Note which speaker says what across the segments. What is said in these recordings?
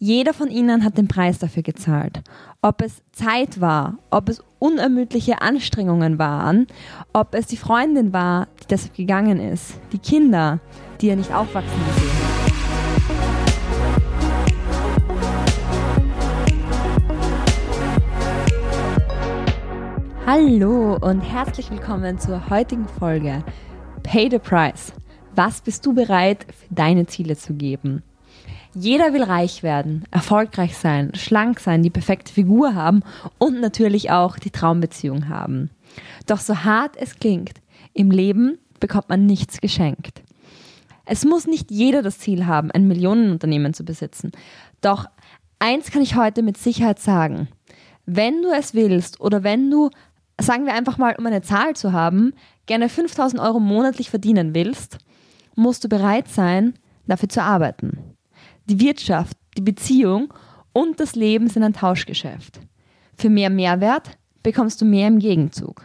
Speaker 1: Jeder von ihnen hat den Preis dafür gezahlt. Ob es Zeit war, ob es unermüdliche Anstrengungen waren, ob es die Freundin war, die deshalb gegangen ist, die Kinder, die er nicht aufwachsen gesehen hat. Hallo und herzlich willkommen zur heutigen Folge Pay the Price. Was bist du bereit für deine Ziele zu geben? Jeder will reich werden, erfolgreich sein, schlank sein, die perfekte Figur haben und natürlich auch die Traumbeziehung haben. Doch so hart es klingt, im Leben bekommt man nichts geschenkt. Es muss nicht jeder das Ziel haben, ein Millionenunternehmen zu besitzen. Doch eins kann ich heute mit Sicherheit sagen. Wenn du es willst oder wenn du, sagen wir einfach mal, um eine Zahl zu haben, gerne 5000 Euro monatlich verdienen willst, musst du bereit sein, dafür zu arbeiten. Die Wirtschaft, die Beziehung und das Leben sind ein Tauschgeschäft. Für mehr Mehrwert bekommst du mehr im Gegenzug.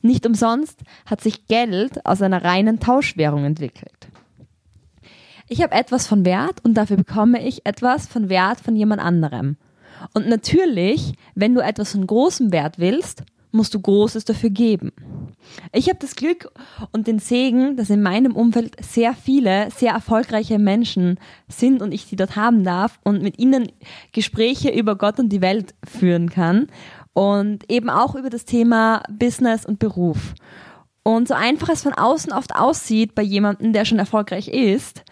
Speaker 1: Nicht umsonst hat sich Geld aus einer reinen Tauschwährung entwickelt. Ich habe etwas von Wert und dafür bekomme ich etwas von Wert von jemand anderem. Und natürlich, wenn du etwas von großem Wert willst, musst du Großes dafür geben. Ich habe das Glück und den Segen, dass in meinem Umfeld sehr viele, sehr erfolgreiche Menschen sind und ich sie dort haben darf und mit ihnen Gespräche über Gott und die Welt führen kann und eben auch über das Thema Business und Beruf. Und so einfach es von außen oft aussieht bei jemandem, der schon erfolgreich ist,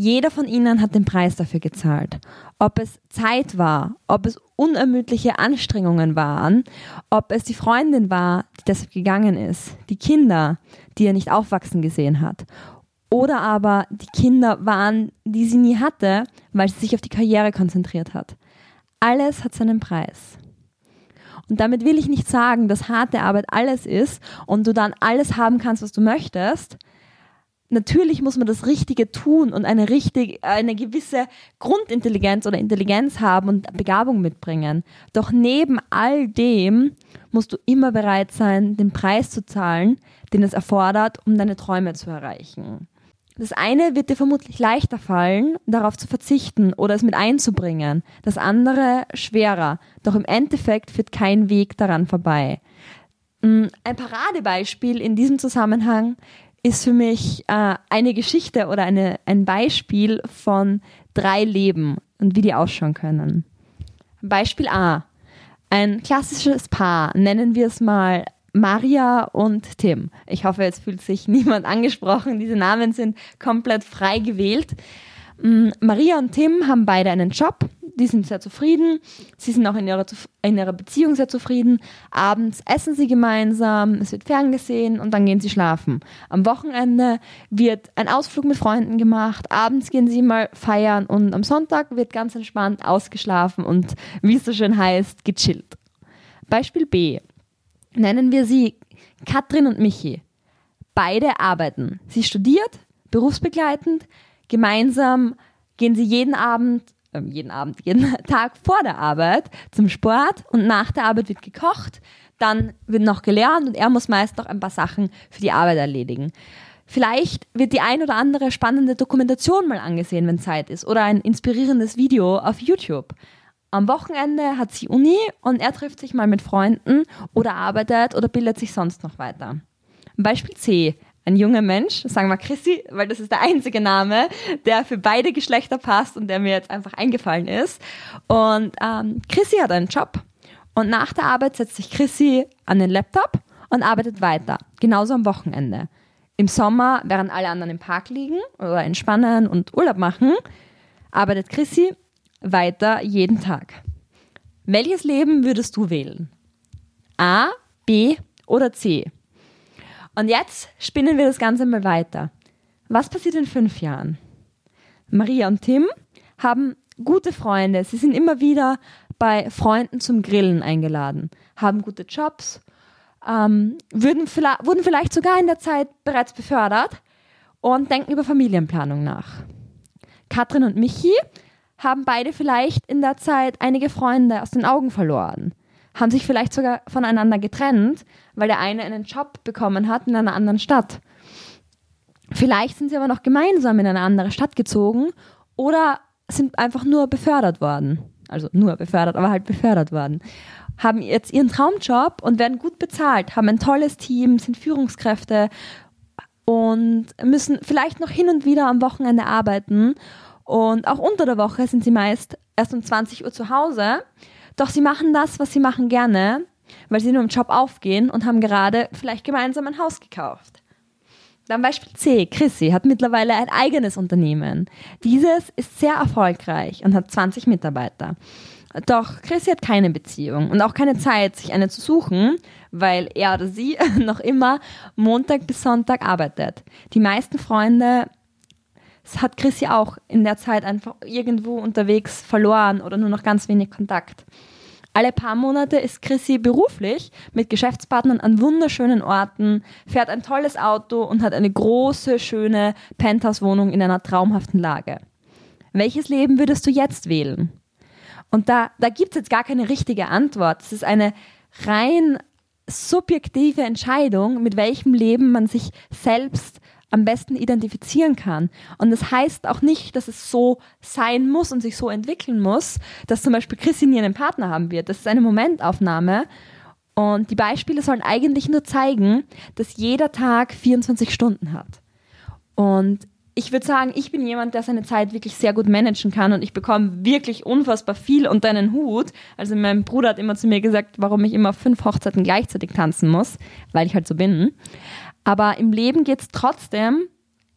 Speaker 1: jeder von ihnen hat den Preis dafür gezahlt. Ob es Zeit war, ob es unermüdliche Anstrengungen waren, ob es die Freundin war, die deshalb gegangen ist, die Kinder, die er nicht aufwachsen gesehen hat, oder aber die Kinder waren, die sie nie hatte, weil sie sich auf die Karriere konzentriert hat. Alles hat seinen Preis. Und damit will ich nicht sagen, dass harte Arbeit alles ist und du dann alles haben kannst, was du möchtest, natürlich muss man das Richtige tun und eine richtig, eine gewisse Grundintelligenz oder Intelligenz haben und Begabung mitbringen. Doch neben all dem musst du immer bereit sein, den Preis zu zahlen, den es erfordert, um deine Träume zu erreichen. Das eine wird dir vermutlich leichter fallen, darauf zu verzichten oder es mit einzubringen. Das andere schwerer. Doch im Endeffekt führt kein Weg daran vorbei. Ein Paradebeispiel in diesem Zusammenhang ist für mich äh, eine Geschichte oder eine, ein Beispiel von drei Leben und wie die ausschauen können. Beispiel A. Ein klassisches Paar, nennen wir es mal Maria und Tim. Ich hoffe, jetzt fühlt sich niemand angesprochen. Diese Namen sind komplett frei gewählt. Mm, Maria und Tim haben beide einen Job die sind sehr zufrieden. Sie sind auch in ihrer, in ihrer Beziehung sehr zufrieden. Abends essen sie gemeinsam, es wird ferngesehen und dann gehen sie schlafen. Am Wochenende wird ein Ausflug mit Freunden gemacht. Abends gehen sie mal feiern und am Sonntag wird ganz entspannt ausgeschlafen und, wie es so schön heißt, gechillt. Beispiel B. Nennen wir sie Katrin und Michi. Beide arbeiten. Sie studiert, berufsbegleitend. Gemeinsam gehen sie jeden Abend jeden Abend, jeden Tag vor der Arbeit zum Sport und nach der Arbeit wird gekocht, dann wird noch gelernt und er muss meist noch ein paar Sachen für die Arbeit erledigen. Vielleicht wird die ein oder andere spannende Dokumentation mal angesehen, wenn Zeit ist, oder ein inspirierendes Video auf YouTube. Am Wochenende hat sie Uni und er trifft sich mal mit Freunden oder arbeitet oder bildet sich sonst noch weiter. Beispiel C ein junger Mensch, sagen wir Chrissy, weil das ist der einzige Name, der für beide Geschlechter passt und der mir jetzt einfach eingefallen ist. Und ähm, Chrissy hat einen Job und nach der Arbeit setzt sich Chrissy an den Laptop und arbeitet weiter, genauso am Wochenende. Im Sommer, während alle anderen im Park liegen oder entspannen und Urlaub machen, arbeitet Chrissy weiter jeden Tag. Welches Leben würdest du wählen? A, B oder C? Und jetzt spinnen wir das Ganze mal weiter. Was passiert in fünf Jahren? Maria und Tim haben gute Freunde. Sie sind immer wieder bei Freunden zum Grillen eingeladen, haben gute Jobs, ähm, vielleicht, wurden vielleicht sogar in der Zeit bereits befördert und denken über Familienplanung nach. Katrin und Michi haben beide vielleicht in der Zeit einige Freunde aus den Augen verloren haben sich vielleicht sogar voneinander getrennt, weil der eine einen Job bekommen hat in einer anderen Stadt. Vielleicht sind sie aber noch gemeinsam in eine andere Stadt gezogen oder sind einfach nur befördert worden. Also nur befördert, aber halt befördert worden. Haben jetzt ihren Traumjob und werden gut bezahlt, haben ein tolles Team, sind Führungskräfte und müssen vielleicht noch hin und wieder am Wochenende arbeiten. Und auch unter der Woche sind sie meist erst um 20 Uhr zu Hause. Doch sie machen das, was sie machen gerne, weil sie nur im Job aufgehen und haben gerade vielleicht gemeinsam ein Haus gekauft. Dann Beispiel C. Chrissy hat mittlerweile ein eigenes Unternehmen. Dieses ist sehr erfolgreich und hat 20 Mitarbeiter. Doch Chrissy hat keine Beziehung und auch keine Zeit, sich eine zu suchen, weil er oder sie noch immer Montag bis Sonntag arbeitet. Die meisten Freunde hat Chrissy auch in der Zeit einfach irgendwo unterwegs verloren oder nur noch ganz wenig Kontakt. Alle paar Monate ist Chrissy beruflich mit Geschäftspartnern an wunderschönen Orten, fährt ein tolles Auto und hat eine große, schöne Penthouse-Wohnung in einer traumhaften Lage. Welches Leben würdest du jetzt wählen? Und da, da gibt es jetzt gar keine richtige Antwort. Es ist eine rein subjektive Entscheidung, mit welchem Leben man sich selbst am besten identifizieren kann. Und das heißt auch nicht, dass es so sein muss und sich so entwickeln muss, dass zum Beispiel Christine einen Partner haben wird. Das ist eine Momentaufnahme. Und die Beispiele sollen eigentlich nur zeigen, dass jeder Tag 24 Stunden hat. Und ich würde sagen, ich bin jemand, der seine Zeit wirklich sehr gut managen kann und ich bekomme wirklich unfassbar viel unter einen Hut. Also mein Bruder hat immer zu mir gesagt, warum ich immer fünf Hochzeiten gleichzeitig tanzen muss, weil ich halt so bin. Aber im Leben geht es trotzdem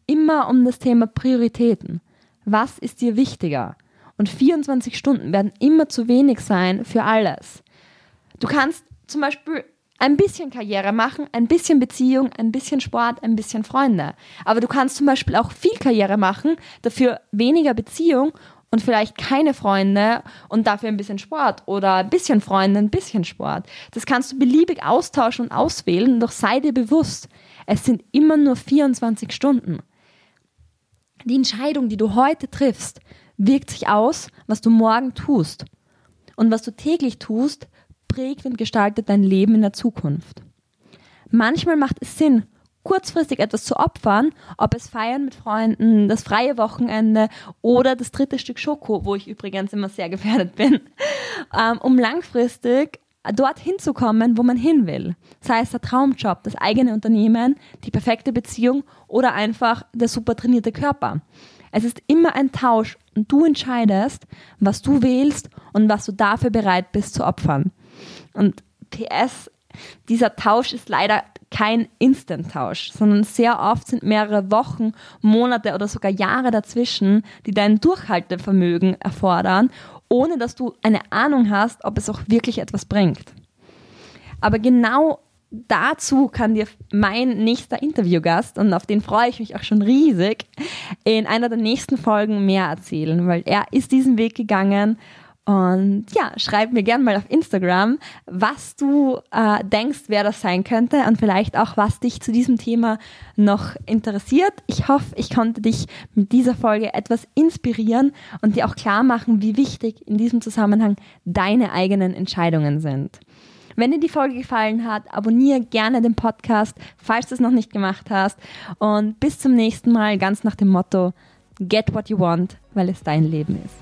Speaker 1: immer um das Thema Prioritäten. Was ist dir wichtiger? Und 24 Stunden werden immer zu wenig sein für alles. Du kannst zum Beispiel ein bisschen Karriere machen, ein bisschen Beziehung, ein bisschen Sport, ein bisschen Freunde. Aber du kannst zum Beispiel auch viel Karriere machen, dafür weniger Beziehung und vielleicht keine Freunde und dafür ein bisschen Sport oder ein bisschen Freunde, ein bisschen Sport. Das kannst du beliebig austauschen und auswählen, doch sei dir bewusst, es sind immer nur 24 Stunden. Die Entscheidung, die du heute triffst, wirkt sich aus, was du morgen tust. Und was du täglich tust, prägt und gestaltet dein Leben in der Zukunft. Manchmal macht es Sinn, kurzfristig etwas zu opfern, ob es Feiern mit Freunden, das freie Wochenende oder das dritte Stück Schoko, wo ich übrigens immer sehr gefährdet bin, ähm, um langfristig dorthin zu kommen, wo man hin will. Sei es der Traumjob, das eigene Unternehmen, die perfekte Beziehung oder einfach der super trainierte Körper. Es ist immer ein Tausch und du entscheidest, was du wählst und was du dafür bereit bist zu opfern. Und PS, dieser Tausch ist leider kein Instant-Tausch, sondern sehr oft sind mehrere Wochen, Monate oder sogar Jahre dazwischen, die dein Durchhaltevermögen erfordern ohne dass du eine Ahnung hast, ob es auch wirklich etwas bringt. Aber genau dazu kann dir mein nächster Interviewgast, und auf den freue ich mich auch schon riesig, in einer der nächsten Folgen mehr erzählen, weil er ist diesen Weg gegangen und ja, schreib mir gerne mal auf Instagram, was du äh, denkst, wer das sein könnte und vielleicht auch, was dich zu diesem Thema noch interessiert. Ich hoffe, ich konnte dich mit dieser Folge etwas inspirieren und dir auch klar machen, wie wichtig in diesem Zusammenhang deine eigenen Entscheidungen sind. Wenn dir die Folge gefallen hat, abonniere gerne den Podcast, falls du es noch nicht gemacht hast. Und bis zum nächsten Mal, ganz nach dem Motto, Get what you want, weil es dein Leben ist.